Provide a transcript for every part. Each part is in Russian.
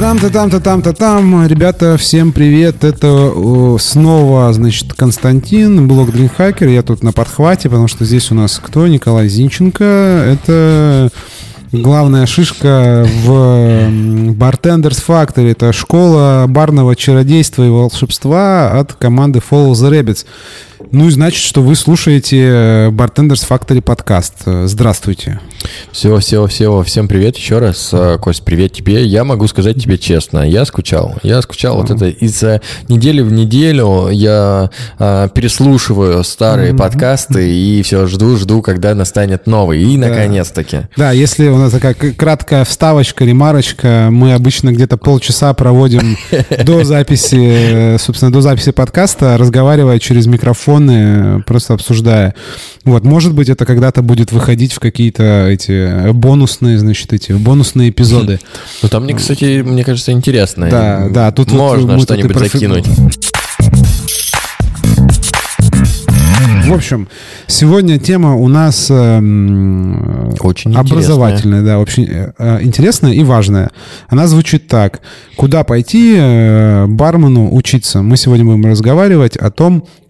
Трам-то там-то там-то там. Ребята, всем привет. Это снова, значит, Константин, блог Дринхакер. Я тут на подхвате, потому что здесь у нас кто? Николай Зинченко. Это главная шишка в Bartenders Factory. Это школа барного чародейства и волшебства от команды Follow the Rabbits. Ну и значит, что вы слушаете э, Bartenders Factory подкаст. Здравствуйте. Все, все, все, всем привет еще раз. Э, Кость, привет тебе. Я могу сказать тебе честно, я скучал. Я скучал вот это из недели в неделю я а, переслушиваю старые mm-hmm. подкасты и все жду, жду, когда настанет новый. И наконец-таки. Да, если у нас такая краткая вставочка, ремарочка, мы обычно где-то полчаса проводим до записи, собственно, до записи подкаста, разговаривая через микрофон телефоны, просто обсуждая. Вот, может быть, это когда-то будет выходить в какие-то эти бонусные, значит, эти бонусные эпизоды. Ну, там, мне, кстати, мне кажется, интересно. Да, да, тут можно вот что-нибудь профи... закинуть. В общем, сегодня тема у нас э, очень образовательная, да, очень э, интересная и важная. Она звучит так: куда пойти э, бармену учиться? Мы сегодня будем разговаривать о том, Э,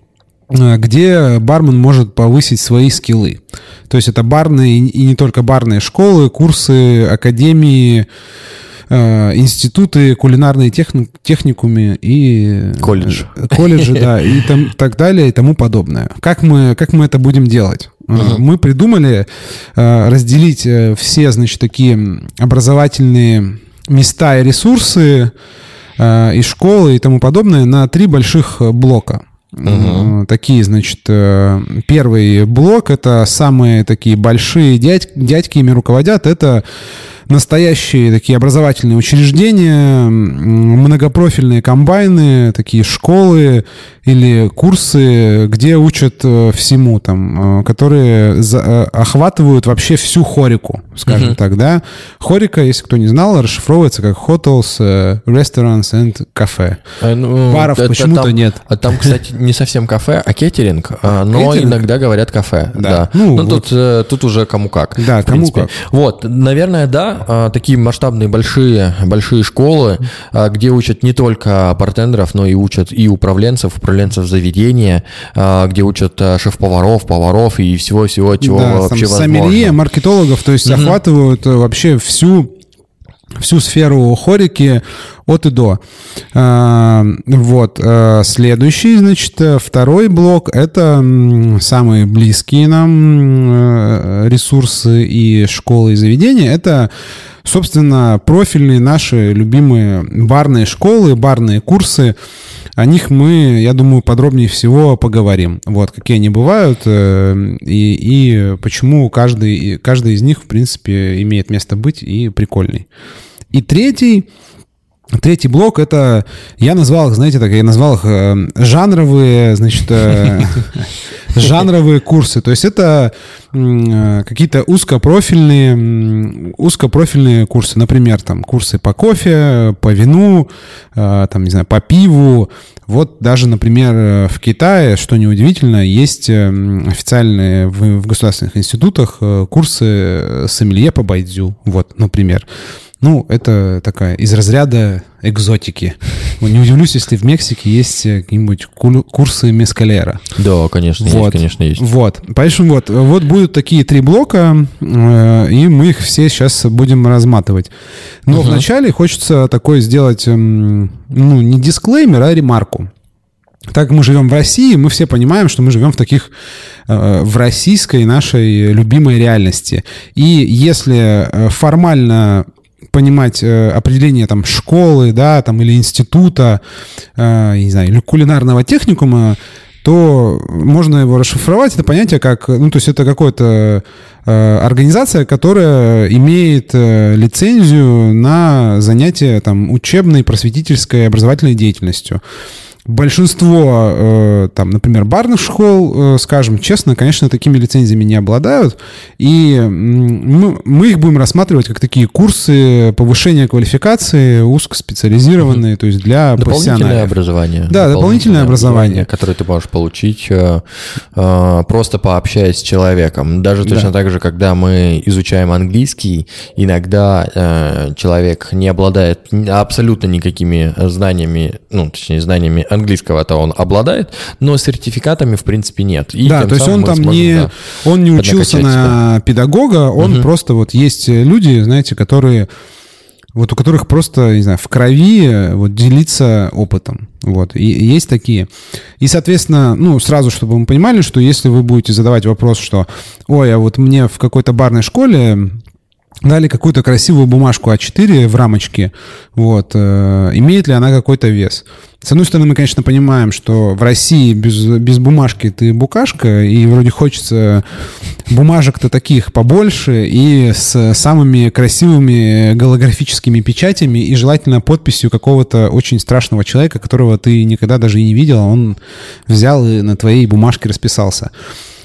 где бармен может повысить свои скиллы. То есть это барные и не только барные школы, курсы, академии, э, институты, кулинарные техни техникумы и... Колледж. Колледжи, да, и там, так далее и тому подобное. Как мы, как мы это будем делать? Uh-huh. Мы придумали разделить все, значит, такие образовательные места и ресурсы и школы и тому подобное на три больших блока. Угу. Такие, значит, э, первый блок это самые такие большие дядь, дядьки ими руководят. Это настоящие такие образовательные учреждения, многопрофильные комбайны, такие школы или курсы, где учат э, всему там, э, которые за, э, охватывают вообще всю хорику, скажем uh-huh. так, да. Хорика, если кто не знал, расшифровывается как hotels, restaurants and cafe. А, ну, Баров почему-то нет. А там, кстати, не совсем кафе, а кетеринг, а, но кетеринг? иногда говорят кафе. Да. да. Ну, ну вот. тут, тут уже кому как. Да, кому принципе. как. Вот, наверное, да, а, такие масштабные большие, большие школы, а, где учат не только бартендеров, но и учат и управленцев, управленцев заведения, а, где учат шеф-поваров, поваров и всего-всего, чего да, вообще возможно. Сомелье, маркетологов, то есть mm-hmm. охватывают э, вообще всю всю сферу хорики от и до. А, вот. А, следующий, значит, второй блок — это самые близкие нам э, ресурсы и школы и заведения. Это собственно, профильные наши любимые барные школы, барные курсы. О них мы, я думаю, подробнее всего поговорим. Вот, какие они бывают э, и, и почему каждый, каждый из них, в принципе, имеет место быть и прикольный. И третий, Третий блок это я назвал их, знаете, так я назвал их э, жанровые, значит, э, жанровые курсы. То есть это э, какие-то узкопрофильные, узкопрофильные курсы, например, там курсы по кофе, по вину, э, там не знаю, по пиву. Вот даже, например, в Китае, что неудивительно, есть официальные в, в государственных институтах курсы сомелье по байдзю. Вот, например. Ну, это такая из разряда экзотики. Не удивлюсь, если в Мексике есть э, какие-нибудь курсы мескалера. Да, конечно, вот. есть, конечно, есть. Вот. Поэтому вот, вот будут такие три блока, э, и мы их все сейчас будем разматывать. Но uh-huh. вначале хочется такой сделать, ну, не дисклеймер, а ремарку. Так как мы живем в России, мы все понимаем, что мы живем в таких, э, в российской нашей любимой реальности. И если формально понимать э, определение там школы, да, там или института, э, не знаю, или кулинарного техникума, то можно его расшифровать, это понятие как, ну, то есть это какая-то э, организация, которая имеет э, лицензию на занятие там учебной, просветительской, образовательной деятельностью. Большинство, э, там, например, барных школ, э, скажем честно, конечно, такими лицензиями не обладают, и мы, мы их будем рассматривать как такие курсы повышения квалификации узкоспециализированные, то есть для дополнительное образование. Да, дополнительное, дополнительное образование, которое ты можешь получить э, просто пообщаясь с человеком. Даже точно да. так же, когда мы изучаем английский, иногда человек не обладает абсолютно никакими знаниями, ну, точнее, знаниями английского-то он обладает, но сертификатами, в принципе, нет. И да, то есть он там сможем, не, да, он не учился на себя. педагога, он угу. просто вот есть люди, знаете, которые вот у которых просто, не знаю, в крови вот делиться опытом. Вот, и, и есть такие. И, соответственно, ну, сразу, чтобы мы понимали, что если вы будете задавать вопрос, что, ой, а вот мне в какой-то барной школе дали какую-то красивую бумажку А4 в рамочке, вот, э, имеет ли она какой-то вес? С одной стороны, мы, конечно, понимаем, что в России без, без бумажки ты букашка, и вроде хочется бумажек-то таких побольше и с самыми красивыми голографическими печатями и желательно подписью какого-то очень страшного человека, которого ты никогда даже и не видел, он взял и на твоей бумажке расписался.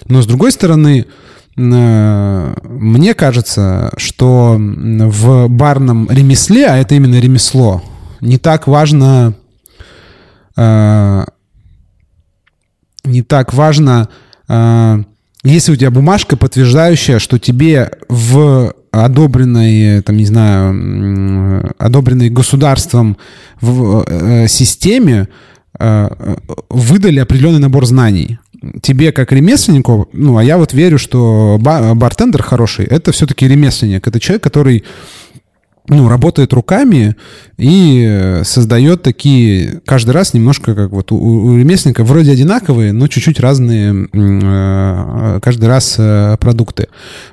Но с другой стороны, Э, мне кажется, что в барном ремесле, а это именно ремесло, не так важно, э, не так важно, э, если у тебя бумажка, подтверждающая, что тебе в одобренной, там, не знаю, одобренной государством в системе выдали определенный набор знаний тебе как ремесленнику, ну, а я вот верю, что бартендер хороший, это все-таки ремесленник. Это человек, который ну, работает руками и создает такие каждый раз немножко как вот у, у ремесленника вроде одинаковые, но чуть-чуть разные э, каждый раз э, продукты.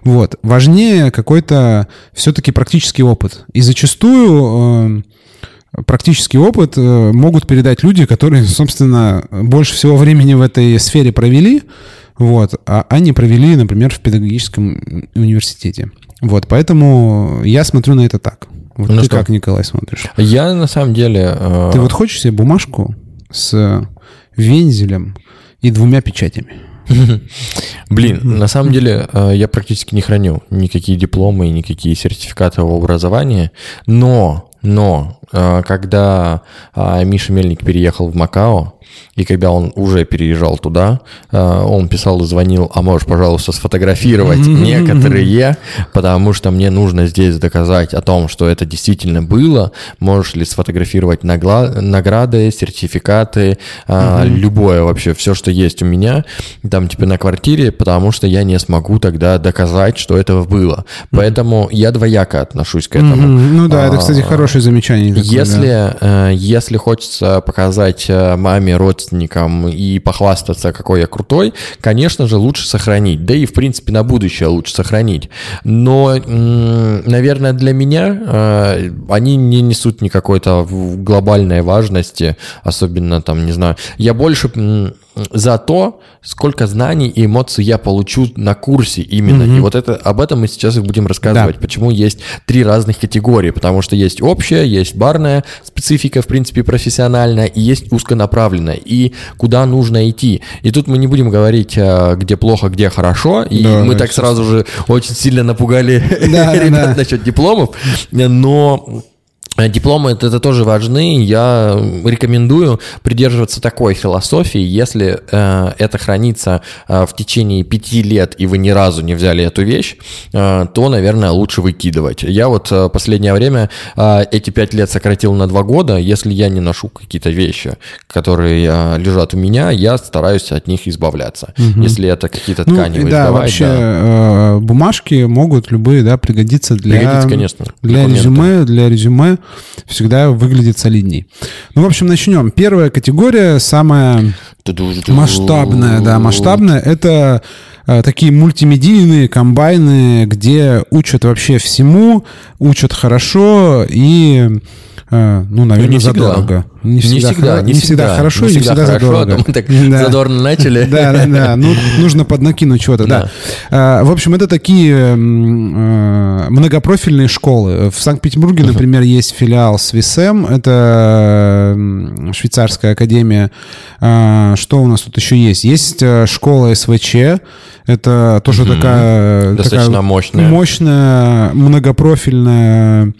Вот. Важнее какой-то все-таки практический опыт. И зачастую э, практический опыт э, могут передать люди, которые, собственно, больше всего времени в этой сфере провели, вот, а они провели, например, в педагогическом университете. Вот, поэтому я смотрю на это так. Вот ну ты что? как, Николай, смотришь? Я, на самом деле... Э... Ты вот хочешь себе бумажку с вензелем и двумя печатями? Блин, на самом деле э, я практически не храню никакие дипломы никакие сертификаты об образовании, но, но э, когда э, Миша Мельник переехал в Макао, и когда он уже переезжал туда, э, он писал и звонил, а можешь, пожалуйста, сфотографировать некоторые, потому что мне нужно здесь доказать о том, что это действительно было. Можешь ли сфотографировать награды, сертификаты, э, любое вообще, все, что есть у меня, там типа на квартире, потому что я не смогу тогда доказать, что это было. Поэтому я двояко отношусь к этому. Ну да, это, кстати, а, хорошее замечание. Если, э, если хочется показать маме, родственникам и похвастаться, какой я крутой, конечно же, лучше сохранить. Да и, в принципе, на будущее лучше сохранить. Но, наверное, для меня э, они не несут никакой-то глобальной важности, особенно там, не знаю. Я больше за то, сколько знаний и эмоций я получу на курсе именно. Mm-hmm. И вот это об этом мы сейчас и будем рассказывать, да. почему есть три разных категории, потому что есть общая, есть барная специфика, в принципе, профессиональная, и есть узконаправленная, и куда нужно идти. И тут мы не будем говорить, а, где плохо, где хорошо, и да, мы так сразу же очень сильно напугали да, ребят да. насчет дипломов, но Э, дипломы это, это тоже важны. Я рекомендую придерживаться такой философии. Если э, это хранится э, в течение пяти лет, и вы ни разу не взяли эту вещь, э, то, наверное, лучше выкидывать. Я вот э, последнее время э, эти пять лет сократил на два года. Если я не ношу какие-то вещи, которые э, лежат у меня, я стараюсь от них избавляться. Угу. Если это какие-то ну, ткани да, сдавать, вообще да. Э, бумажки могут любые да, пригодиться для, пригодится, конечно, для резюме, для резюме всегда выглядит солидней. Ну, в общем, начнем. Первая категория, самая масштабная, да, масштабная, это э, такие мультимедийные комбайны, где учат вообще всему, учат хорошо и, э, ну, наверное, задорого. Не всегда, не всегда, не всегда хорошо и не всегда хорошо, задорого. а то мы так Да. задорно начали. Да, да, да. Ну, нужно поднакинуть чего-то, да. А, В общем, это такие э, многопрофильные школы. В Санкт-Петербурге, например, есть филиал СВИСЭМ, это м, швейцарская академия. А, Что у нас тут еще есть? Есть э, школа СВЧ, это тоже такая... Достаточно такая мощная. Мощная, многопрофильная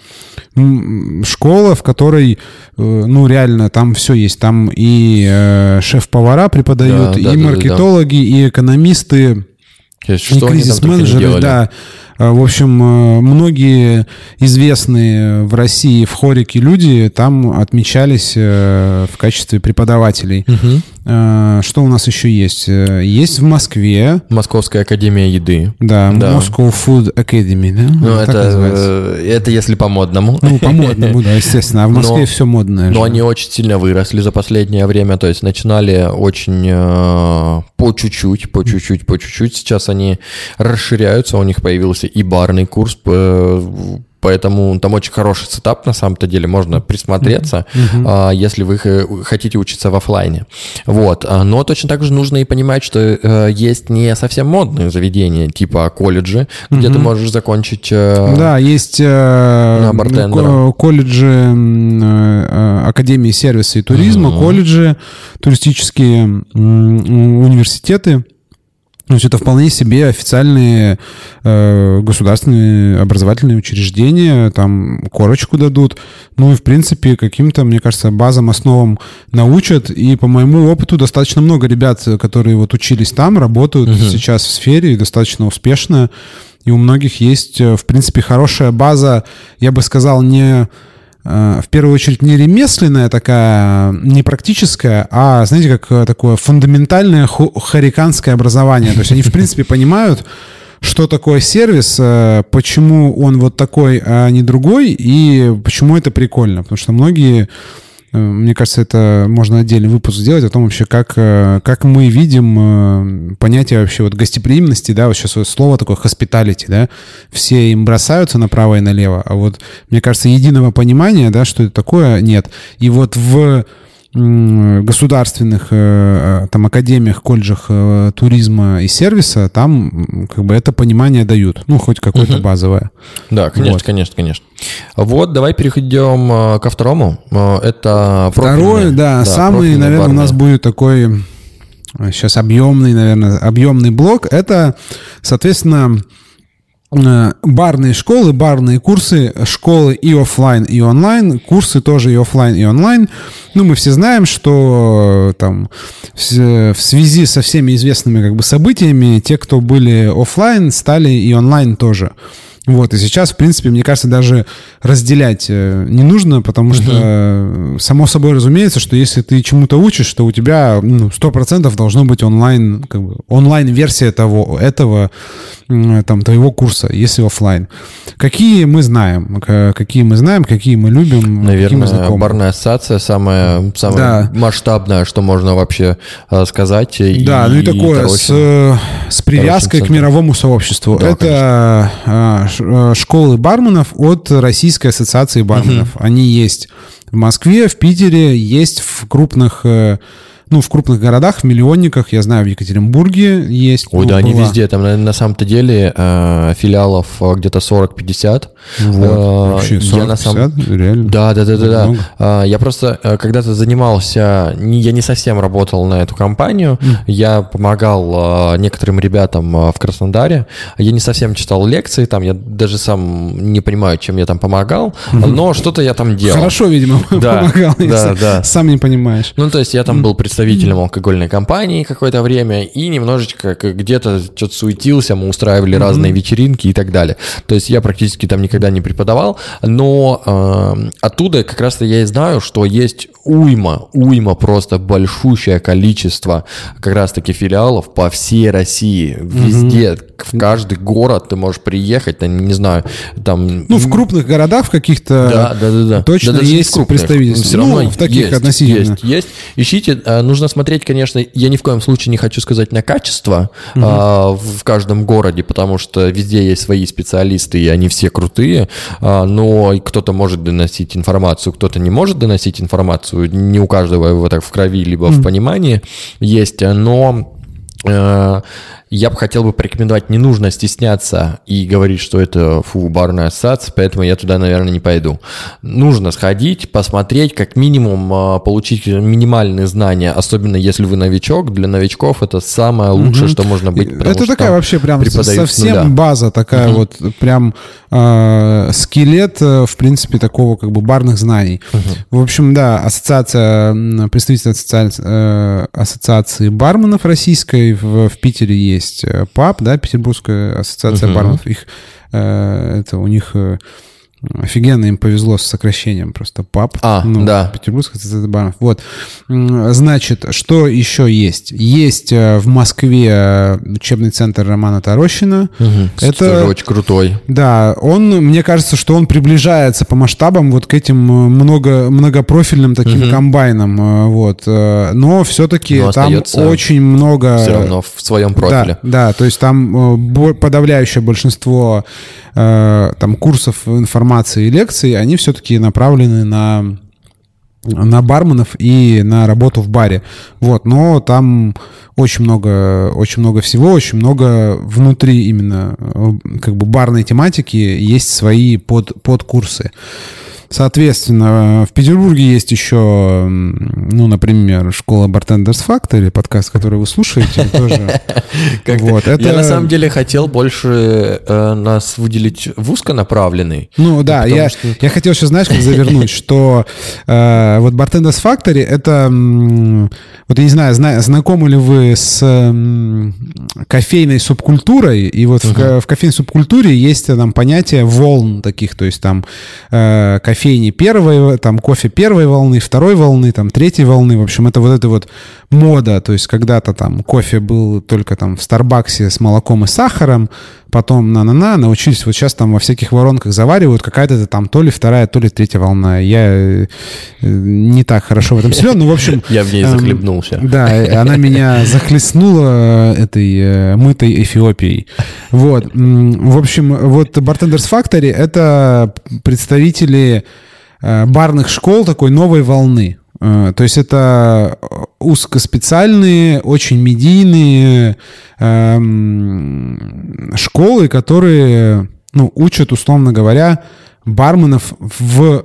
школа, в которой, э, ну, реально, там все есть. Там и э, шеф-повара преподают, Да, и да, да, да, да. маркетологи, и экономисты, есть, и что не кризис-менеджеры, да. Э, В общем, э, многие известные в России в хорике люди там отмечались э, в качестве преподавателей. Э, Что у нас еще есть? Есть в Москве, Московская академия еды. да, Да. Moscow Food Academy, да? Ну, это, называется. это если по-модному. Ну, по-модному, да, естественно. А в Москве Но- все модное. Но же. они очень сильно выросли за последнее время, то есть начинали очень э, по чуть-чуть, по чуть-чуть, по чуть-чуть. Сейчас они расширяются, у них появился и барный курс, поэтому там очень хороший сетап на самом-то деле, можно присмотреться, а, если вы хотите учиться в оффлайне. Вот. А, Но точно так же нужно и понимать, что э, есть не совсем модные заведения, типа колледжи, где ты можешь закончить... э, Да, есть э, колледжи э, Академии сервиса и туризма, колледжи, туристические университеты. То есть это вполне себе официальные э, государственные образовательные учреждения, там корочку дадут. Ну и, в принципе, каким-то, мне кажется, базам, основам научат. И по моему опыту достаточно много ребят, которые вот учились там, работают сейчас в сфере и достаточно успешно. И у многих есть, э, в принципе, хорошая база, я бы сказал, не в первую очередь не ремесленная такая, не практическая, а, знаете, как э, такое фундаментальное хариканское образование. То есть они, в принципе, понимают, что такое сервис, э, почему он вот такой, а не другой, и почему это прикольно. Потому что многие Э, Мне кажется, это можно отдельный выпуск сделать о том вообще, как, э, как мы видим э, понятие вообще вот гостеприимности, да, вот сейчас слово такое hospitality, да, все им бросаются направо и налево, а вот, мне кажется, единого понимания, да, что это такое, нет. И вот в государственных э, э, там академиях, колледжах э, туризма и сервиса там как бы это понимание дают, ну, хоть какое-то базовое. Да, конечно, Вот. конечно, конечно. Вот, давай перейдем э, ко второму. Это Второй, профильный- да, самый, наверное, у барный. нас будет такой сейчас объемный, наверное, объемный блок. Это, соответственно, барные школы, барные курсы, школы и оффлайн, и онлайн, курсы тоже и оффлайн, и онлайн. Ну, мы все знаем, что э, там в связи со всеми известными как бы событиями, те, кто были оффлайн, стали и онлайн тоже. Вот, и сейчас, в принципе, мне кажется, даже разделять э, не нужно, потому что, э, само собой разумеется, что если ты чему-то учишь, то у тебя ну, 100% должно быть онлайн, как бы, онлайн-версия того, этого, там, твоего курса, если оффлайн. Какие мы знаем, к- какие мы знаем, какие мы любим, какие мы Наверное, знакомы. барная ассоциация самая, самая Да. масштабная, что можно вообще э, сказать. Да, ну и такое это с, э, с привязкой к мировому сообществу. Да, Это э, школы барменов от Российской ассоциации барменов. Они есть в Москве, в Питере, есть в крупных, э, ну, в крупных городах, в миллионниках. Я знаю, в Екатеринбурге есть. Ой, ну, да, они была. везде. Там на, на самом-то деле э, филиалов э, где-то 40-50. Вот, Э, вообще, я на самом- 40-50, реально. Да, да, да, да. А, Я просто э, когда-то занимался, не- я не совсем работал на эту компанию, я помогал э, некоторым ребятам э, в Краснодаре, я не совсем читал лекции, там я даже сам не понимаю, чем я там помогал, но что-то я там делал. Хорошо, видимо, Да, помогал, да, да. сам не понимаешь. Ну, то есть я там был представителем алкогольной компании какое-то время и немножечко где-то что-то суетился, мы устраивали разные вечеринки и так далее. То есть я практически там никогда не преподавал, но э, оттуда как раз-то я и знаю, что есть уйма, уйма просто большущее количество как раз-таки филиалов по всей России, везде, в каждый город ты можешь приехать, там, не знаю, там... Ну, в крупных городах, в каких-то Да, да, да, да. точно Да есть крупных. представительство. Всё равно ну, в таких есть, относительно. Есть, есть. Ищите, э, нужно смотреть, конечно, я ни в коем случае не хочу сказать на качество угу. а, в каждом городе, потому что везде есть свои специалисты, и они все крутые, а, но кто-то может доносить информацию, кто-то не может доносить информацию, не у каждого его так в крови, либо угу. в понимании есть, но э, я бы хотел бы порекомендовать, не нужно стесняться и говорить, что это фу, барная ассоциация, поэтому я туда, наверное, не пойду. Нужно сходить, посмотреть, как минимум а, получить минимальные знания, особенно если вы новичок. Для новичков это самое лучшее, угу. что можно быть. Это такая вообще прям совсем база, такая угу. вот прям э, скелет, в принципе, такого как бы барных знаний. Угу. В общем, да, ассоциация, представитель ассоциации, э, ассоциации барменов российской в, в Питере есть есть э, ПАП, да, Петербургская ассоциация uh-huh. барменов. Их, э, это у них э, Офигенно им повезло с сокращением просто ПАП. А, ну, да. Петербургская ассоциация баров. Вот. Значит, что еще есть? Есть э, в Москве э, учебный центр Романа Тарощина. Угу. Это тоже очень крутой. Да, он, мне кажется, что он приближается по масштабам вот к этим э, много, многопрофильным таким угу. комбайнам. Вот. Но все-таки Но там очень много... Все равно в своем профиле. Да, да, то есть там подавляющее большинство там курсов информации информации и лекции, они все-таки направлены на на барменов и на работу в баре. Вот, но там очень много, очень много всего, очень много внутри именно э, как бы барной тематики есть свои под, подкурсы. Соответственно, в Петербурге есть еще, ну, например, школа Bartenders Factory, подкаст, который вы слушаете, тоже. Вот, это... Я на самом деле хотел больше э, нас выделить в узконаправленный. Ну да, я, что... я хотел сейчас, знаешь, как завернуть, что э, вот Bartenders Factory это, вот я не знаю, зна, знакомы ли вы с э, кофейной субкультурой, и вот в, в кофейной субкультуре есть там понятие волн таких, то есть там э, кофе кофейни первой, там кофе первой волны, второй волны, там третьей волны. В общем, это вот эта вот мода. То есть когда-то там кофе был только там в Старбаксе с молоком и сахаром, потом на-на-на, научились, вот сейчас там во всяких воронках заваривают, какая-то там то ли вторая, то ли третья волна. Я э, не так хорошо в этом силен, но в общем... Я в ней эм, захлебнулся. Да, она меня захлестнула этой э, мытой Эфиопией. Вот. В общем, вот Bartenders Factory — это представители э, барных школ такой новой волны. То есть это узкоспециальные, очень медийные эм, школы, которые ну, учат, условно говоря, барменов в,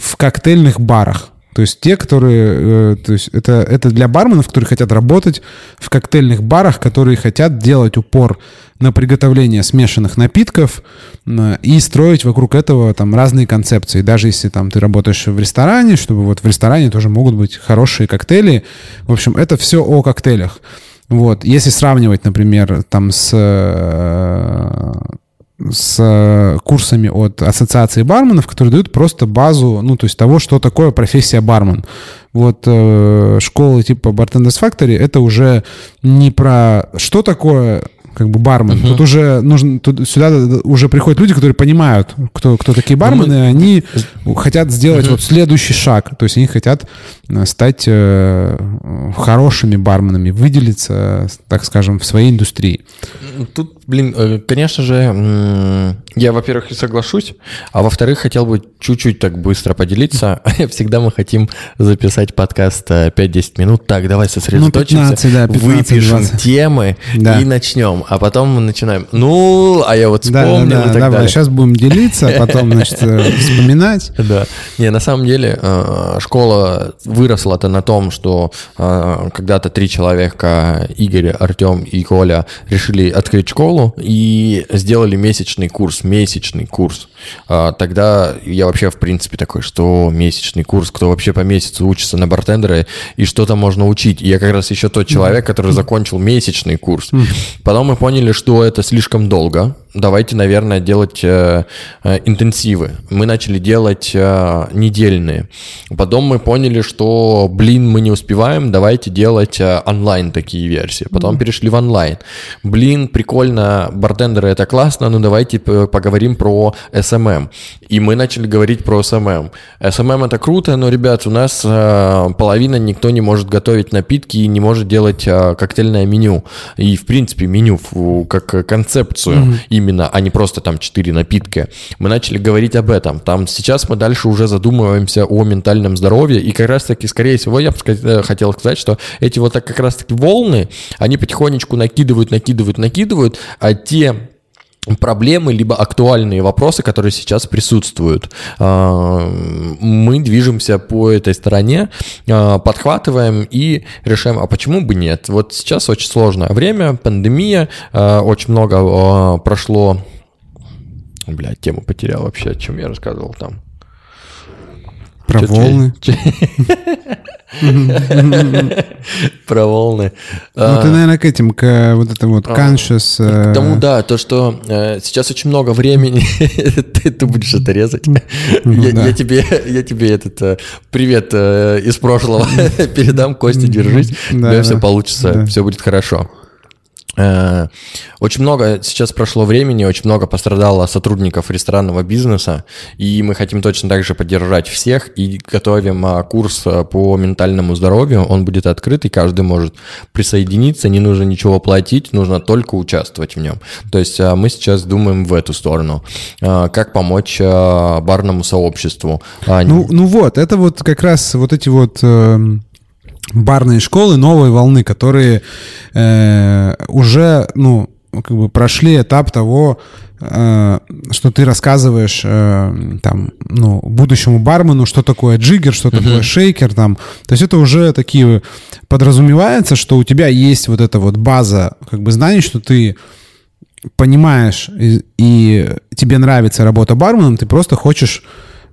в коктейльных барах. То есть те, которые... Э, то есть это, это для барменов, которые хотят работать в коктейльных барах, которые хотят делать упор на приготовление смешанных напитков и строить вокруг этого там разные концепции. Даже если там ты работаешь в ресторане, чтобы вот в ресторане тоже могут быть хорошие коктейли. В общем, это все о коктейлях. Вот. Если сравнивать, например, там с э, с э, курсами от ассоциации барменов, которые дают просто базу, ну, то есть того, что такое профессия бармен. Вот э, школы типа Bartenders Factory — это уже не про что такое как бы бармен. Uh-huh. Тут уже нужно, тут сюда уже приходят люди, которые понимают, кто, кто такие бармены, ну, мы... они хотят сделать uh-huh. вот следующий шаг. То есть они хотят э, стать э, хорошими барменами, выделиться, так скажем, в своей индустрии. Тут, блин, э, конечно же, я, во-первых, и соглашусь, а во-вторых, хотел бы чуть-чуть так быстро поделиться. Всегда мы хотим записать подкаст 5-10 э, минут. Так, давай сосредоточимся, ну, 15, да, 15, выпишем 20. темы да. и начнем а потом мы начинаем, ну, а я вот вспомнил да, да, и так давай, далее. сейчас будем делиться, а потом, значит, э, вспоминать. Да. Не, на самом деле э, школа выросла-то на том, что э, когда-то три человека, Игорь, Артем и Коля, решили открыть школу и сделали месячный курс, месячный курс. Тогда я вообще, в принципе, такой, что месячный курс, кто вообще по месяцу учится на бартендера и что-то можно учить. И я как раз еще тот человек, который закончил месячный курс. Потом мы поняли, что это слишком долго, давайте, наверное, делать э, э, интенсивы. Мы начали делать э, недельные. Потом мы поняли, что, блин, мы не успеваем, давайте делать э, онлайн такие версии. Потом mm-hmm. перешли в онлайн. Блин, прикольно, бартендеры это классно, но давайте поговорим про SMM. И мы начали говорить про SMM. SMM это круто, но, ребят, у нас э, половина никто не может готовить напитки и не может делать э, коктейльное меню. И, в принципе, меню как концепцию mm-hmm. именно, а не просто там четыре напитка. Мы начали говорить об этом. Там сейчас мы дальше уже задумываемся о ментальном здоровье. И как раз-таки, скорее всего, я бы э, хотел сказать, что эти вот так как раз-таки волны, они потихонечку накидывают, накидывают, накидывают, а те проблемы, либо актуальные вопросы, которые сейчас присутствуют. А, мы движемся по этой стороне, а, подхватываем и решаем, а почему бы нет? Вот сейчас очень сложное время, пандемия, а, очень много прошло... Блядь, тему потерял вообще, о чем я рассказывал там. Про Чё, волны. Про волны. Ну, ты, наверное, к этим, к вот этому вот conscious... К тому, да, то, что э, сейчас очень много времени, ты будешь это резать. Я тебе я тебе этот э, привет э, из прошлого передам, Костя, держись, у тебя все получится, все будет хорошо. Э, очень много сейчас прошло времени, очень много пострадало сотрудников ресторанного бизнеса, и мы хотим точно так же поддержать всех и готовим а, курс а, по ментальному здоровью. Он будет открыт, и каждый может присоединиться, не нужно ничего платить, нужно только участвовать в нем. То есть а, мы сейчас думаем в эту сторону, как помочь барному сообществу. Ну, ну вот, это вот как раз вот эти вот эм, барные школы новой волны, которые э, уже, ну, как бы прошли этап того, э, что ты рассказываешь э, там, ну, будущему бармену, что такое джиггер, что uh-huh. такое шейкер, там. То есть это уже такие подразумевается, что у тебя есть вот эта вот база, как бы знаний, что ты понимаешь и, и тебе нравится работа барменом, ты просто хочешь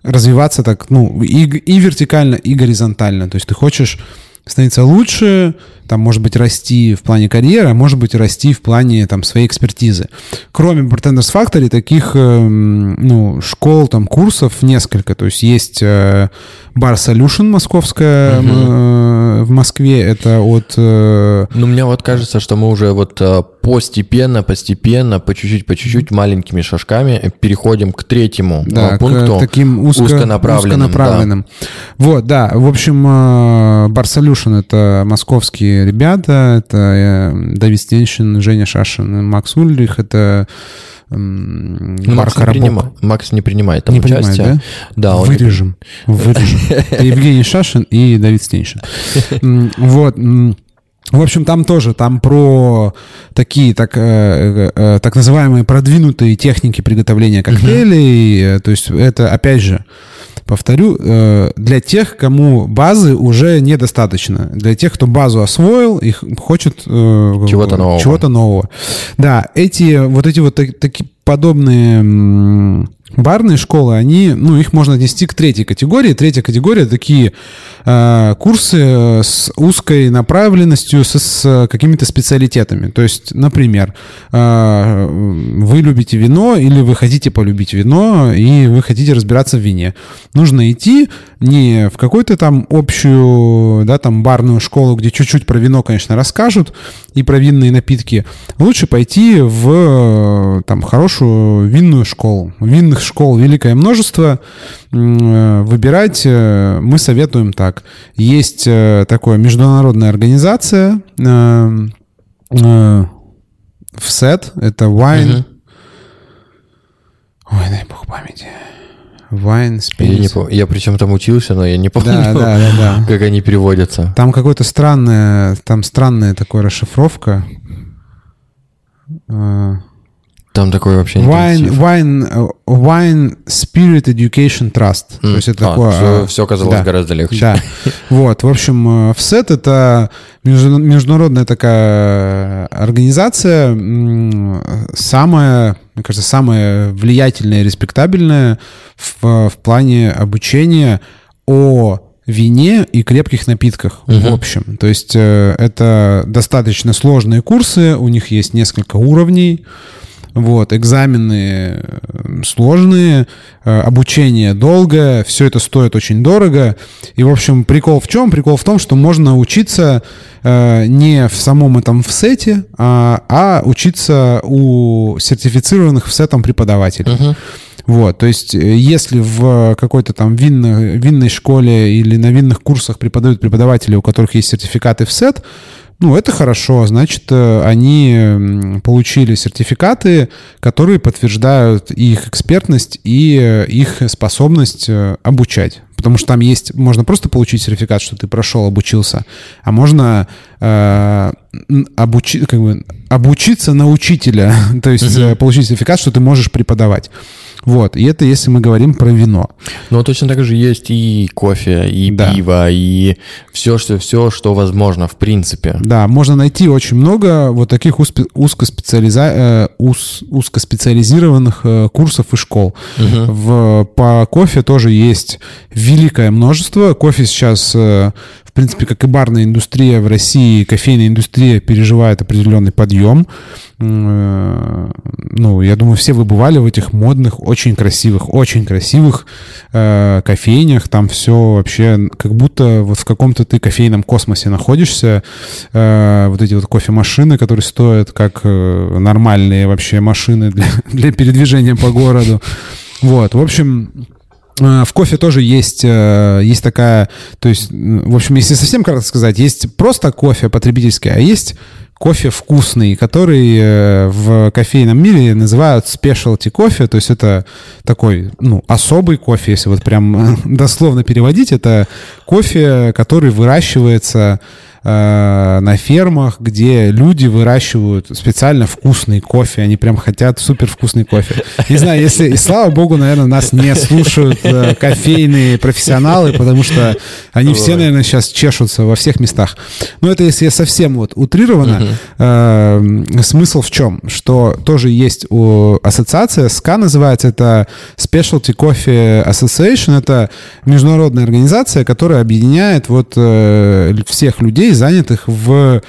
развиваться так, ну, и, и вертикально, и горизонтально. То есть ты хочешь становиться лучше, там, может быть, расти в плане карьеры, а может быть, расти в плане там, своей экспертизы. Кроме Bartenders Factory, таких э, ну, школ, там, курсов несколько. То есть есть э, Bar Solution московская угу. в Москве, это от... Э... Ну, мне вот кажется, что мы уже вот постепенно, постепенно, по чуть-чуть, по чуть-чуть, маленькими шажками переходим к третьему да, пункту. К таким узко, узконаправленным. узконаправленным. Да. Вот, да. В общем, Bar Solution — это московский ребята. Это э, Давид Стеншин, Женя Шашин, Макс Ульрих. Это ну, Макс, не принимает, Макс не принимает там не участие. Принимает, да? да он Вырежем. Вырежем. Это Евгений Шашин и Давид Стеншин. Вот. В общем, там тоже, там про такие так, э, э, так называемые продвинутые техники приготовления коктейлей. То есть это, опять же, повторю, э, для тех, кому базы уже недостаточно. Для тех, кто базу освоил, их хочет э, чего-то нового. Чего-то нового. Да, эти вот эти вот такие подобные барные школы, они, ну, их можно отнести к третьей категории. Третья категория такие э, курсы с узкой направленностью, с, с какими-то специалитетами. То есть, например, э, вы любите вино или вы хотите полюбить вино, и вы хотите разбираться в вине. Нужно идти не в какую-то там общую, да, там барную школу, где чуть-чуть про вино, конечно, расскажут, и про винные напитки. Лучше пойти в там хорошую винную школу. Винных школ великое множество. Э, выбирать э, мы советуем так. Есть э, такая международная организация ВСЭТ, это Wine... Угу. Ой, дай бог памяти. Wine Spirits. Я, не я причем там учился, но я не помню, да, да, да, да. как они переводятся. Там какое-то странное, там странная такая расшифровка. Там такой вообще Wine, wine, wine Spirit Education Trust. Mm. То есть это а, такое... Все, все оказалось да, гораздо легче. Да. Вот, в общем, FSET — это международная такая организация, самая, мне кажется, самая влиятельная и респектабельная в, в плане обучения о вине и крепких напитках угу. в общем. То есть э, это достаточно сложные курсы, у них есть несколько уровней. Вот, экзамены э, сложные, э, обучение долгое, все это стоит очень дорого. И, в общем, прикол в чем? Прикол в том, что можно учиться э, не в самом этом в сете, а, а учиться у сертифицированных в сетом преподавателей. Uh-huh. Вот, то есть, если в какой-то там винной, винной школе или на винных курсах преподают преподаватели, у которых есть сертификаты в сет, ну, это хорошо. Значит, э, они получили сертификаты, которые подтверждают их экспертность и э, их способность э, обучать. Потому что там есть, можно просто получить сертификат, что ты прошел, обучился, а можно э, обучи, как бы, обучиться на учителя, то есть получить сертификат, что ты можешь преподавать. Вот, и это если мы говорим про вино. Но точно так же есть и кофе, и да. пиво, и все что, все, что возможно, в принципе. Да, можно найти очень много вот таких узкоспециализа... Э, уз... узкоспециализированных э, курсов и школ. Угу. В... По кофе тоже есть великое множество. Кофе сейчас э, в принципе, как и барная индустрия в России, кофейная индустрия переживает определенный подъем. Э, ну, я думаю, все вы бывали в этих модных, очень красивых, очень красивых э, кофейнях. Там все вообще как будто вот в каком-то ты кофейном космосе находишься. Э, вот эти вот кофемашины, которые стоят как нормальные вообще машины для, для передвижения по городу. Вот, в общем, в кофе тоже есть, э, есть такая, то есть, в общем, если совсем кратко сказать, есть просто кофе потребительский, а есть кофе вкусный, который э, в кофейном мире называют specialty кофе, то есть это такой, ну, особый кофе, если вот прям дословно переводить, это кофе, который выращивается Э, на фермах, где люди выращивают специально вкусный кофе, они прям хотят супер вкусный кофе. Не знаю, если, и слава богу, наверное, нас не слушают э, кофейные профессионалы, потому что они все, наверное, сейчас чешутся во всех местах. Но это если совсем вот утрированно. Э, смысл в чем? Что тоже есть у ассоциация, СКА называется, это Specialty Coffee Association, это международная организация, которая объединяет вот э, всех людей, занятых в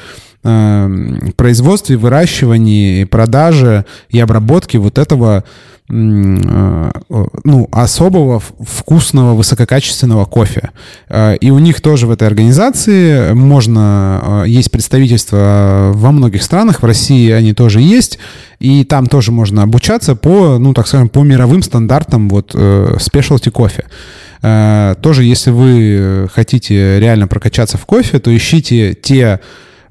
э, производстве, выращивании, продаже и обработке вот этого э, ну, особого вкусного высококачественного кофе. Э, и у них тоже в этой организации можно, есть представительство во многих странах, в России они тоже есть, и там тоже можно обучаться по, ну, так скажем, по мировым стандартам вот specialty кофе. Э, тоже, если вы хотите реально прокачаться в кофе, то ищите те э,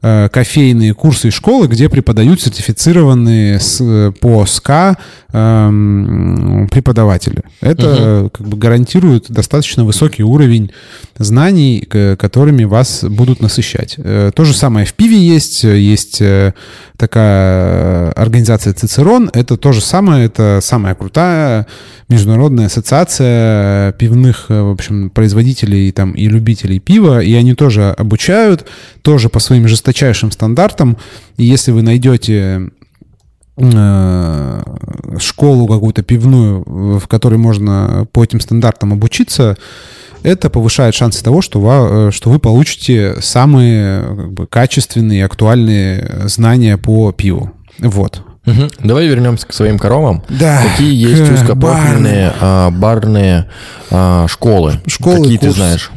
кофейные курсы и школы, где преподают сертифицированные с, по СКА эм, преподаватели. Это угу. как бы гарантирует достаточно высокий уровень знаний, которыми вас будут насыщать. Э, то же самое в пиве есть. Есть такая организация Цицерон. Это то же самое. Это самая крутая международная ассоциация пивных, э, в общем, производителей там, и любителей пива, и они тоже обучают, тоже по своим жесточайшим стандартам. И если вы найдете э, школу какую-то пивную, в которой можно по этим стандартам обучиться, это повышает шансы того, что вы, э, что вы получите самые как бы, качественные актуальные знания по пиву. Вот. Угу. Давай вернемся к своим коровам. Да. Какие есть узкопрофильные а, барные а, школы? Школы, Какие курс. ты знаешь?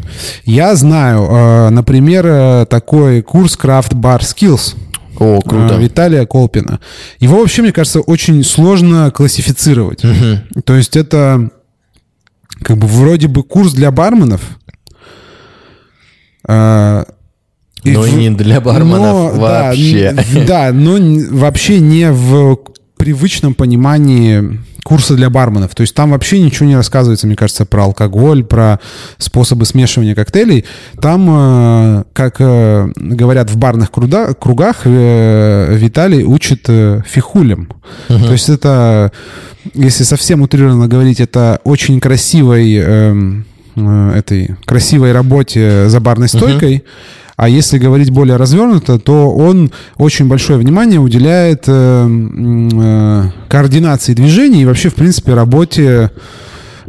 Я знаю, а, например, э, такой курс Craft Bar Skills. О, круто. А, Виталия Колпина. Его вообще, мне кажется, очень сложно классифицировать. Угу. То есть это как бы вроде бы курс для барменов, а, но и не для барменов но, вообще. Да, да, но вообще не в привычном понимании курса для барменов. То есть там вообще ничего не рассказывается, мне кажется, про алкоголь, про способы смешивания коктейлей. Там, э, как э, говорят в барных кругах, э, Виталий учит фихулям. Угу. То есть это, если совсем утрированно говорить, это очень красивой эм, этой красивой работе за барной стойкой. Uh-huh. А если говорить более развернуто, то он очень большое внимание уделяет э, э, координации движений и вообще, в принципе, работе,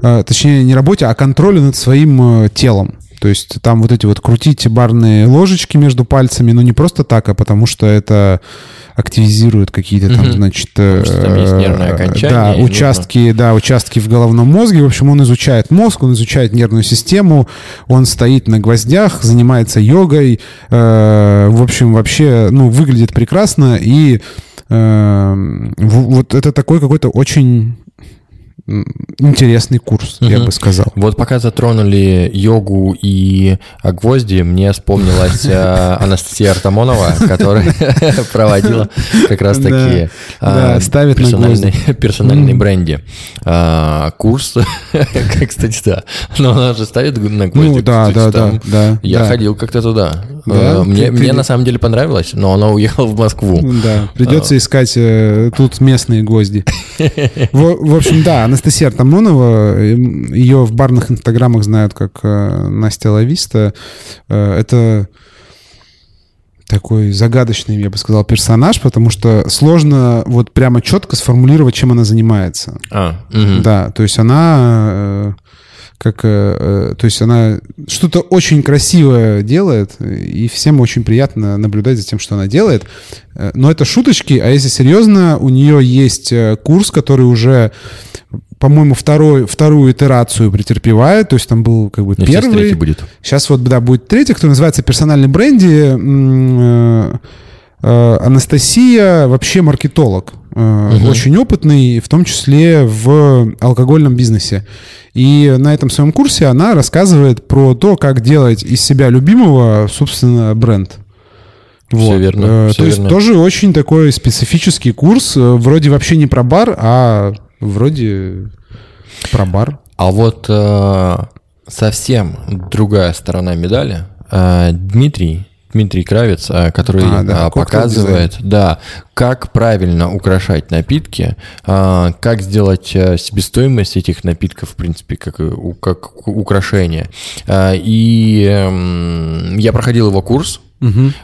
э, точнее, не работе, а контролю над своим телом. То есть там вот эти вот крутить барные ложечки между пальцами, ну не просто так, а потому что это активизирует какие-то там, значит, Потому что там есть э, нервное окончание, да, и нужно- участки, да, участки в головном мозге. В общем, он изучает мозг, он изучает нервную систему, он стоит на гвоздях, занимается йогой. э, в общем, вообще, ну, выглядит прекрасно и э, вот это такой какой-то очень интересный курс, я Мгм. бы сказал. Вот пока затронули йогу и гвозди, мне вспомнилась э, Анастасия Артамонова, которая проводила как раз таки Да, а, Мгм. бренди а, курс. Кстати, да. Но она же ставит на гвозди. Ну, да, да, да. Я ходил как-то туда. Да? Э, Мне, Ты- мне ты- на самом деле понравилось, но она уехала в Москву. Да, придется искать э, тут местные гвозди. В, в общем, да, Анастасия Артамонова, эм, ее в барных инстаграмах знают как э, Настя Лависта. Э, это такой загадочный, я бы сказал, персонаж, потому что сложно вот прямо четко сформулировать, чем она занимается. А, мгм. Да, то есть она э, как, э, э, то есть она что-то очень красивое делает, и всем очень приятно наблюдать за тем, что она делает. Э, Но это шуточки, а если серьезно, у нее есть курс, который уже, по-моему, второй, вторую итерацию претерпевает, то есть там был как бы Мне сейчас первый. третий будет. Сейчас вот, да, будет третий, который называется «Персональный бренди». Э, Анастасия вообще маркетолог. Мгм. Очень опытный, в том числе в алкогольном бизнесе. И на этом своем курсе она рассказывает про то, как делать из себя любимого, собственно, бренд. Всё верно, Э, всё То есть верно. тоже очень такой специфический курс. Вроде вообще не про бар, а вроде про бар. А вот э, совсем другая сторона медали. Э, Дмитрий, Дмитрий Кравец, э, который А, да, э, показывает, да, как правильно украшать напитки, э, как сделать э, себестоимость этих напитков, в принципе, как, как украшение. И эм, я проходил его курс,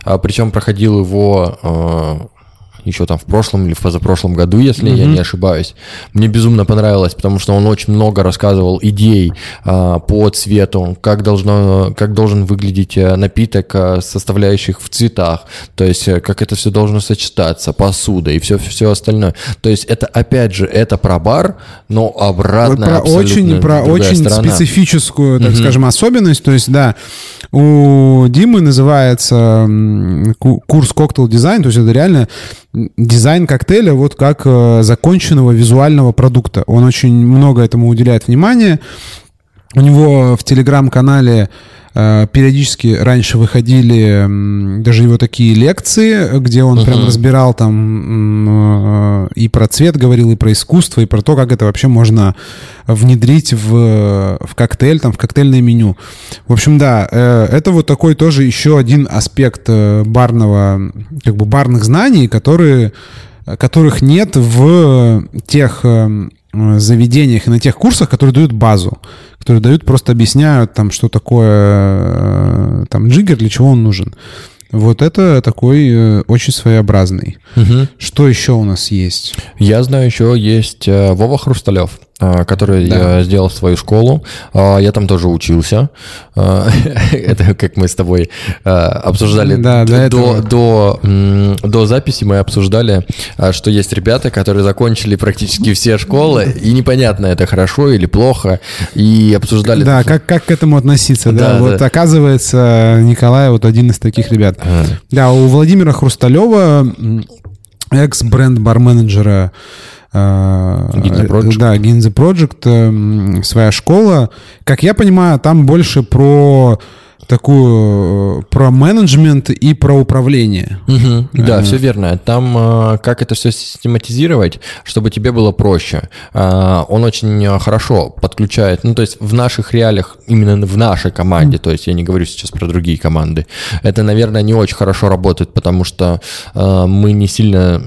а, причем проходил его э, еще там в прошлом или в позапрошлом году, если я не ошибаюсь. Мне безумно понравилось, потому что он очень много рассказывал идей а, по цвету, как, должно, как должен выглядеть э, напиток, а, составляющих в цветах, то есть э, как это все должно сочетаться, посуда и все, все остальное. То есть это, опять же, это про бар, но обратно про очень, про очень сторона. специфическую, так скажем, особенность. То есть, да, у Димы называется курс cocktail design, то есть это реально дизайн коктейля вот как э, законченного визуального продукта. Он очень много этому уделяет внимания. У него в телеграм-канале периодически раньше выходили даже его такие лекции, где он прям разбирал там э, и про цвет говорил, и про искусство, и про то, как это вообще можно внедрить в, в коктейль, там, в коктейльное меню. В общем, да, э, это вот такой тоже еще один аспект э, барного, как бы барных знаний, которые, которых нет в тех э, заведениях и на тех курсах, которые дают базу, которые дают, просто объясняют там, что такое э, там джиггер, для чего он нужен. Вот это такой э, очень своеобразный. Мгм. Что еще у нас есть? Я знаю, еще есть э, Вова Хрусталев, э, который Да. э, сделал свою школу. Э, Я там тоже учился. Э, Это как мы с тобой обсуждали Да, до до, этого. до, м, до записи мы обсуждали, что есть ребята, которые закончили практически все школы, и непонятно, это хорошо или плохо, и обсуждали... Да, как, как к этому относиться? Да, Да, вот да. оказывается, Николай вот один из таких ребят. А, Да, у Владимира Хрусталева, экс-бренд-бар-менеджера э, Ginza Project. Да, Ginza Project, э, м, своя школа. Как я понимаю, там больше про такую, э, про менеджмент и про управление. Мгм. Да, Ага. все верно. Там э, как это все систематизировать, чтобы тебе было проще. Он очень э, хорошо подключает, ну то есть в наших реалиях, именно в нашей команде, то есть я не говорю сейчас про другие команды, это, наверное, не очень хорошо работает, потому что э, мы не сильно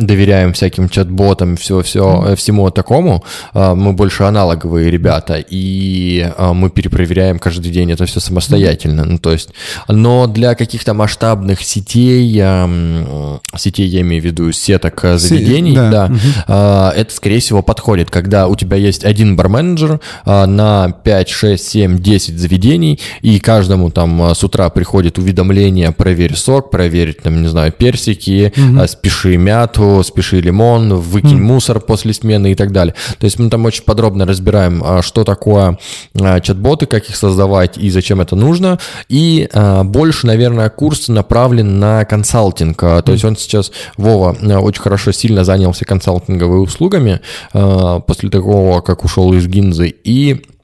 доверяем всяким чат-ботам, все, все, всему такому. Э, Мы больше аналоговые ребята, и э, мы перепроверяем каждый день это все самостоятельно. Самостоятельно. Ну, то есть, но для каких-то масштабных сетей, э, сетей я имею в виду сеток э, заведений, да, да угу. э, это, скорее всего, подходит, когда у тебя есть один барменеджер э, на 5, 6, 7, 10 заведений, и каждому там с утра приходит уведомление, проверь сок, проверь, там, не знаю, персики, угу. э, спеши мяту, спеши лимон, выкинь угу. мусор после смены и так далее. То есть мы там очень подробно разбираем, а, что такое а, чат-боты, как их создавать и зачем это нужно. И а, больше, наверное, курс направлен на консалтинг. То есть он сейчас, Вова, очень хорошо, сильно занялся консалтинговыми услугами после того, как ушел из Гинзы. И Э,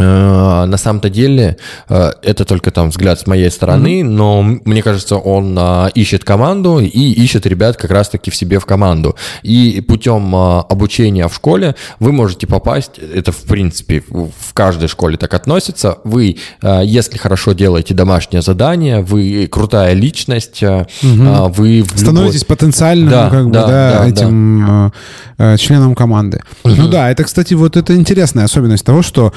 на самом-то деле э, это только там взгляд с моей стороны, mm-hmm. но мне кажется, он а, ищет команду и ищет ребят как раз-таки в себе в команду. И путем а, обучения в школе вы можете попасть, это в принципе в каждой школе так относится, вы, а, если хорошо делаете домашнее задание, вы крутая личность, mm-hmm. вы... Становитесь любой... потенциальным да, как да, бы, да, да, этим да. членом команды. Mm-hmm. Ну да, это, кстати, вот это интересная особенность того, что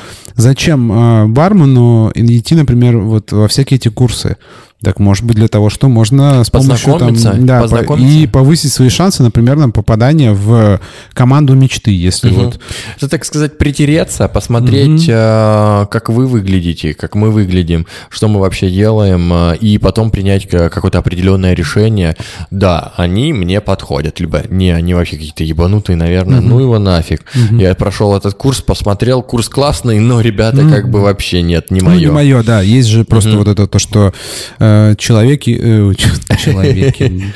зачем э, бармену идти, например, вот во всякие эти курсы? Так может быть для того, что можно с помощью там, да, по, и повысить свои шансы, например, на попадание в команду мечты, если угу. вот. Это, так сказать, притереться, посмотреть, угу. э, как вы выглядите, как мы выглядим, что мы вообще делаем, э, и потом принять какое-то определенное решение. Да, они мне подходят, либо не, они вообще какие-то ебанутые, наверное, угу. ну его нафиг. Угу. Я прошел этот курс, посмотрел, курс классный, но ребята угу. как бы вообще нет, не мое. Ну, не мое, да. Есть же просто угу. вот это то, что э, Э, человеки, э, человеки,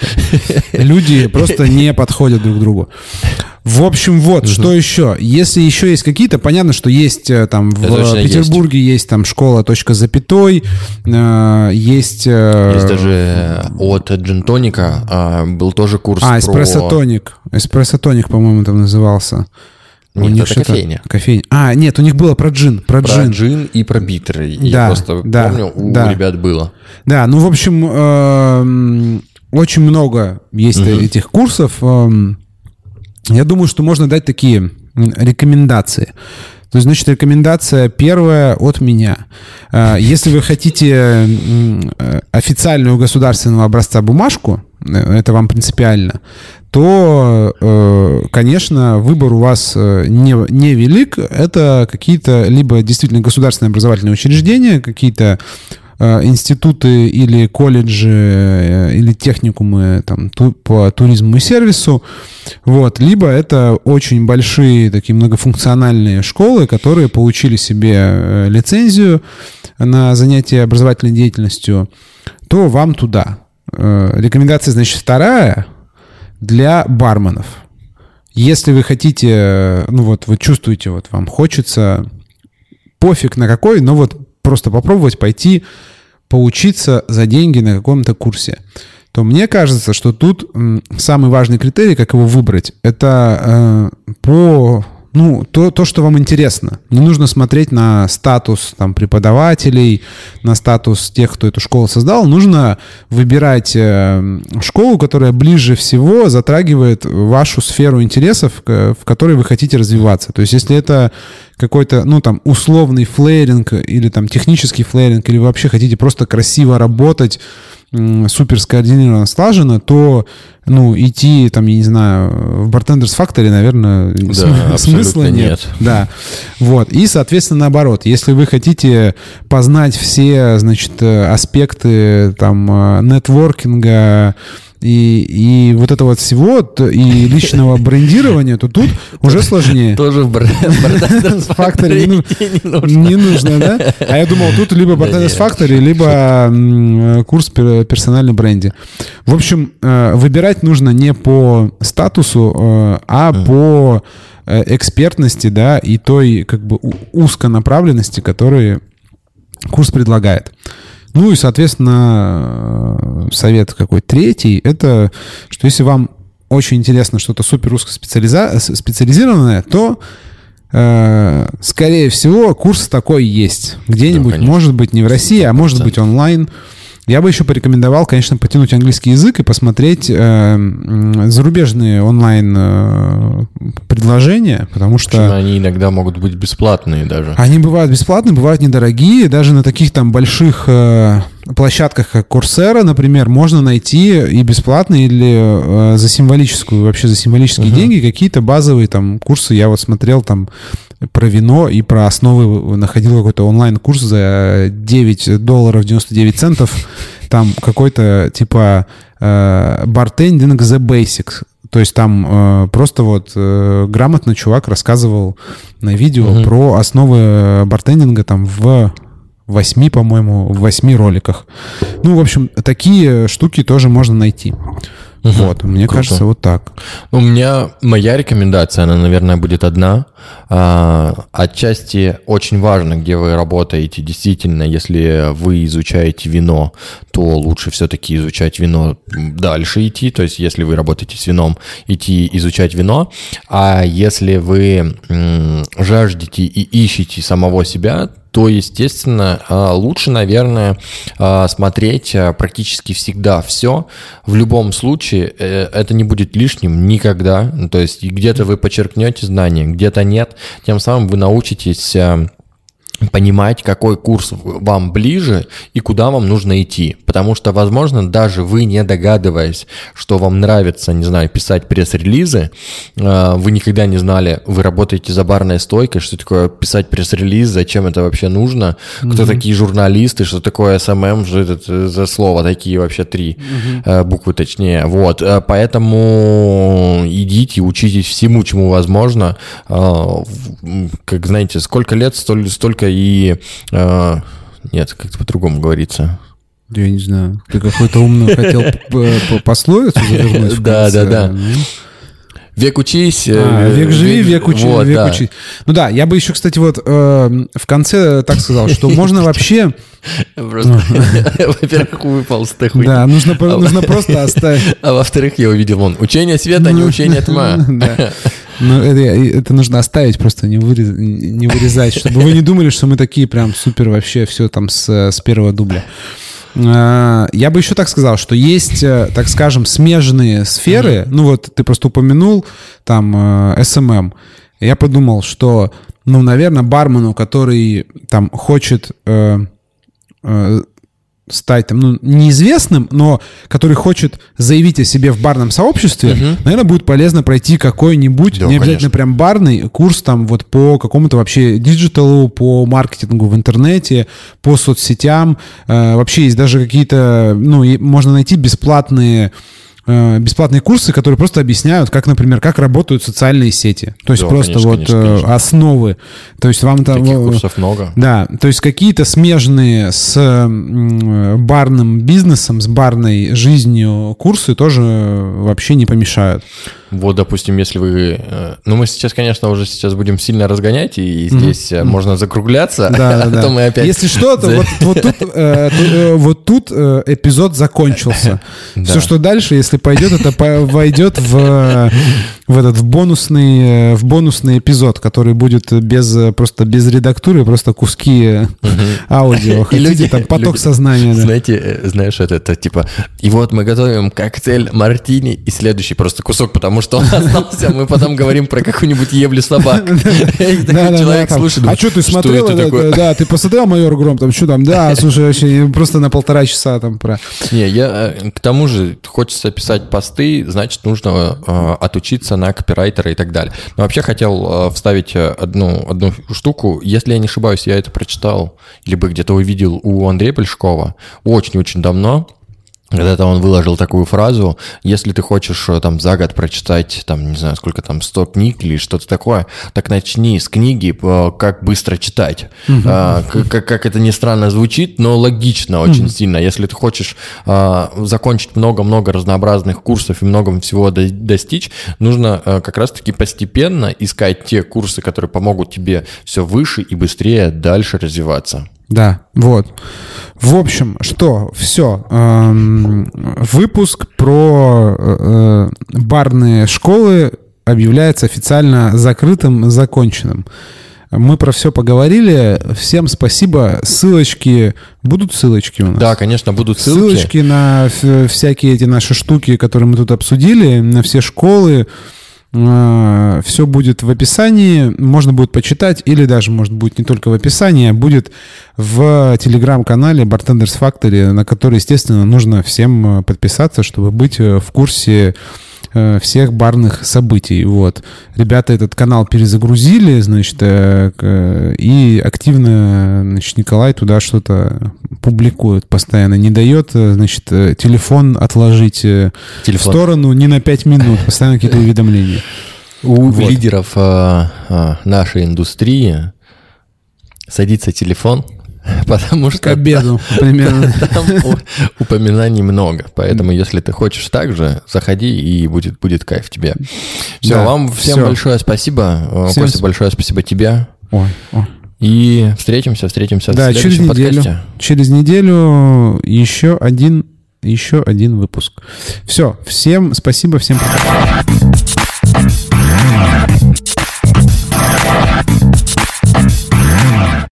люди просто не подходят друг другу. В общем, вот, угу. что еще? Если еще есть какие-то, понятно, что есть э, там в Это Петербурге есть. есть там школа точка запятой, э, есть... Э, есть даже от Джентоника э, был тоже курс А, эспрессо тоник. Эспрессо тоник, по-моему, там назывался. Нет, у них это кофейня. Кофейня. А, нет, у них было про джин. Про, про джин. джин и про битеры. Да, Я просто да, помню, у да. ребят было. Да, ну, в общем, э, очень много есть угу. этих курсов. Э, я думаю, что можно дать такие рекомендации. То есть, значит, рекомендация первая от меня. Э, если вы хотите э, официальную государственного образца бумажку, э, это вам принципиально, то, э, конечно, выбор у вас э, не, не велик. Это какие-то либо действительно государственные образовательные учреждения, какие-то э, институты или колледжи или техникумы там, по туризму и сервису, вот, либо это очень большие такие многофункциональные школы, которые получили себе лицензию на занятие образовательной деятельностью, то вам туда. Рекомендация, значит, вторая – для барменов. Если вы хотите, ну вот вы чувствуете, вот вам хочется, пофиг на какой, но вот просто попробовать пойти поучиться за деньги на каком-то курсе, то мне кажется, что тут самый важный критерий, как его выбрать, это э, по ну, то, то, что вам интересно. Не нужно смотреть на статус там, преподавателей, на статус тех, кто эту школу создал. Нужно выбирать э, школу, которая ближе всего затрагивает вашу сферу интересов, в которой вы хотите развиваться. То есть, если это какой-то, ну, там, условный флееринг или там технический флееринг, или вы вообще хотите просто красиво работать, супер скоординированно, слаженно, то, ну, идти, там, я не знаю, в Bartenders Factory, наверное, да, смысла нет. нет. Да, вот. И, соответственно, наоборот, если вы хотите познать все, значит, аспекты, там, э, нетворкинга, и, и вот это вот всего, и личного брендирования, то тут уже сложнее. Тоже в Bartenders Factory не нужно, да? А я думал, тут либо Bartenders Factory, либо курс персональном бренде. В общем, э, выбирать нужно не по статусу, э, а по э, экспертности, да, и той как бы узконаправленности, которые курс предлагает. Ну и, соответственно, совет какой третий, это что если вам очень интересно что-то супер узкоспециализированное, то э, скорее всего курс такой есть. Где-нибудь, да, может быть, не в России, а может быть онлайн. Я бы еще порекомендовал, конечно, потянуть английский язык и посмотреть э, зарубежные онлайн э, предложения, потому что... Почему они иногда могут быть бесплатные даже. Они бывают бесплатные, бывают недорогие, даже на таких там больших... Э, площадках, как Coursera, например, можно найти и бесплатно, или э, за символическую, вообще за символические uh-huh. деньги какие-то базовые там курсы. Я вот смотрел там про вино и про основы, находил какой-то онлайн-курс за 9 долларов 99 центов. Там какой-то типа э, bartending the basics. То есть там э, просто вот э, грамотно чувак рассказывал на видео uh-huh. про основы бартендинга там в восьми, по-моему, в восьми роликах. Ну, в общем, такие штуки тоже можно найти. Угу, вот, мне круто. кажется, вот так. У меня моя рекомендация, она, наверное, будет одна. А, отчасти очень важно, где вы работаете. Действительно, если вы изучаете вино, то лучше все-таки изучать вино дальше идти. То есть, если вы работаете с вином, идти изучать вино. А если вы жаждете и ищете самого себя, то, естественно, а, лучше, наверное, а, смотреть а, практически всегда все. В любом случае, э, это не будет лишним никогда. То есть где-то вы подчеркнете знания, где-то нет. Тем самым вы научитесь понимать, какой курс вам ближе и куда вам нужно идти. Потому что, возможно, даже вы не догадываясь, что вам нравится, не знаю, писать пресс-релизы, э, вы никогда не знали, вы работаете за барной стойкой, что такое писать пресс-релиз, зачем это вообще нужно, mm-hmm. кто такие журналисты, что такое SMM, что это э, за слово, такие вообще три mm-hmm. буквы точнее. Вот, поэтому идите, учитесь всему, чему возможно. Как знаете, сколько лет, столь, столько и... Э, нет, как-то по-другому говорится. Я не знаю. Ты какой-то умный хотел пословицу завернуть? Да, да, да. Век учись. А, век живи, век учись, вот, век да. учись. Ну да, я бы еще, кстати, вот э, в конце так сказал, что можно вообще... Во-первых, выпал с Да, нужно, а нужно просто оставить. А во-вторых, я увидел, вон, учение света, не ну, учение тьма. Ну, это, это нужно оставить, просто не, вырез, не вырезать, чтобы вы не думали, что мы такие прям супер вообще все там с, с первого дубля. А, я бы еще так сказал, что есть, э, так скажем, смежные сферы. Ну вот ты просто упомянул там SMM. Э, я подумал, что, ну, наверное, бармену, который там хочет э, э, стать там, ну, неизвестным, но который хочет заявить о себе в барном сообществе, угу. наверное, будет полезно пройти какой-нибудь, да, не обязательно конечно. прям барный курс там вот по какому-то вообще диджиталу, по маркетингу в интернете, по соцсетям. Э, вообще есть даже какие-то, ну, можно найти бесплатные бесплатные курсы, которые просто объясняют, как, например, как работают социальные сети. То есть да, просто конечно, вот конечно, э, конечно. основы. То есть вам там... Таких курсов много. Да, то есть какие-то смежные с барным бизнесом, с барной жизнью курсы тоже вообще не помешают. Вот, допустим, если вы... Э, ну, мы сейчас, конечно, уже сейчас будем сильно разгонять, и здесь mm-hmm. можно закругляться, да, а да, то мы опять... Если что, то вот, вот тут, э, вот тут эпизод закончился. Все, что дальше, если пойдет, это войдет в, в этот в бонусный, в бонусный эпизод, который будет без просто без редактуры, просто куски аудио. Хотите, люди, там поток люди, сознания. Да. Знаете, знаешь, это, это типа... И вот мы готовим коктейль мартини, и следующий просто кусок, потому что он остался, мы потом говорим про какую-нибудь ебли собак. Человек слушает. А что ты смотрел? Да, ты посмотрел «Майор Гром», там что там? Да, слушай, вообще просто на полтора часа там про... Не, я э, к тому же хочется писать посты, значит, нужно э, отучиться на копирайтера и так далее. Но вообще хотел э, вставить одну, одну штуку. Если я не ошибаюсь, я это прочитал, либо где-то увидел у Андрея Пельшкова очень-очень давно. Когда-то он выложил такую фразу, если ты хочешь э, там за год прочитать, там, не знаю, сколько там, 100 книг или что-то такое, так начни с книги э, «Как быстро читать». Uh-huh. А, как, как это ни странно звучит, но логично очень uh-huh. сильно. Если ты хочешь а, закончить много-много разнообразных курсов и много всего до, достичь, нужно а, как раз-таки постепенно искать те курсы, которые помогут тебе все выше и быстрее дальше развиваться. Да, вот. В общем, что, все. Эм, выпуск про э, э, барные школы объявляется официально закрытым, законченным. Мы про все поговорили. Всем спасибо. Ссылочки. Будут ссылочки у нас? Да, конечно, будут ссылки. Ссылочки на всякие эти наши штуки, которые мы тут обсудили, на все школы. Э, все будет в описании, можно будет почитать, или даже, может быть, не только в описании, а будет в телеграм-канале Bartenders Factory, на который, естественно, нужно всем подписаться, чтобы быть в курсе Э, всех барных событий. Вот. Ребята этот канал перезагрузили, значит, э, и активно, значит, Николай туда что-то публикует постоянно. Не дает, э, значит, телефон отложить телефон. в сторону не на 5 минут. Постоянно какие-то уведомления. У вот. лидеров а, а, нашей индустрии садится телефон, Потому что... К обеду примерно. Упоминаний много. Поэтому, если ты хочешь так же, заходи, и будет, будет кайф тебе. Все, да, вам всем все. большое спасибо. Э, всем Костя, большое спасибо тебе. Ой, ой. И встретимся, встретимся да, в следующем через подкасте. неделю, Через неделю еще один, еще один выпуск. Все, всем спасибо, всем пока.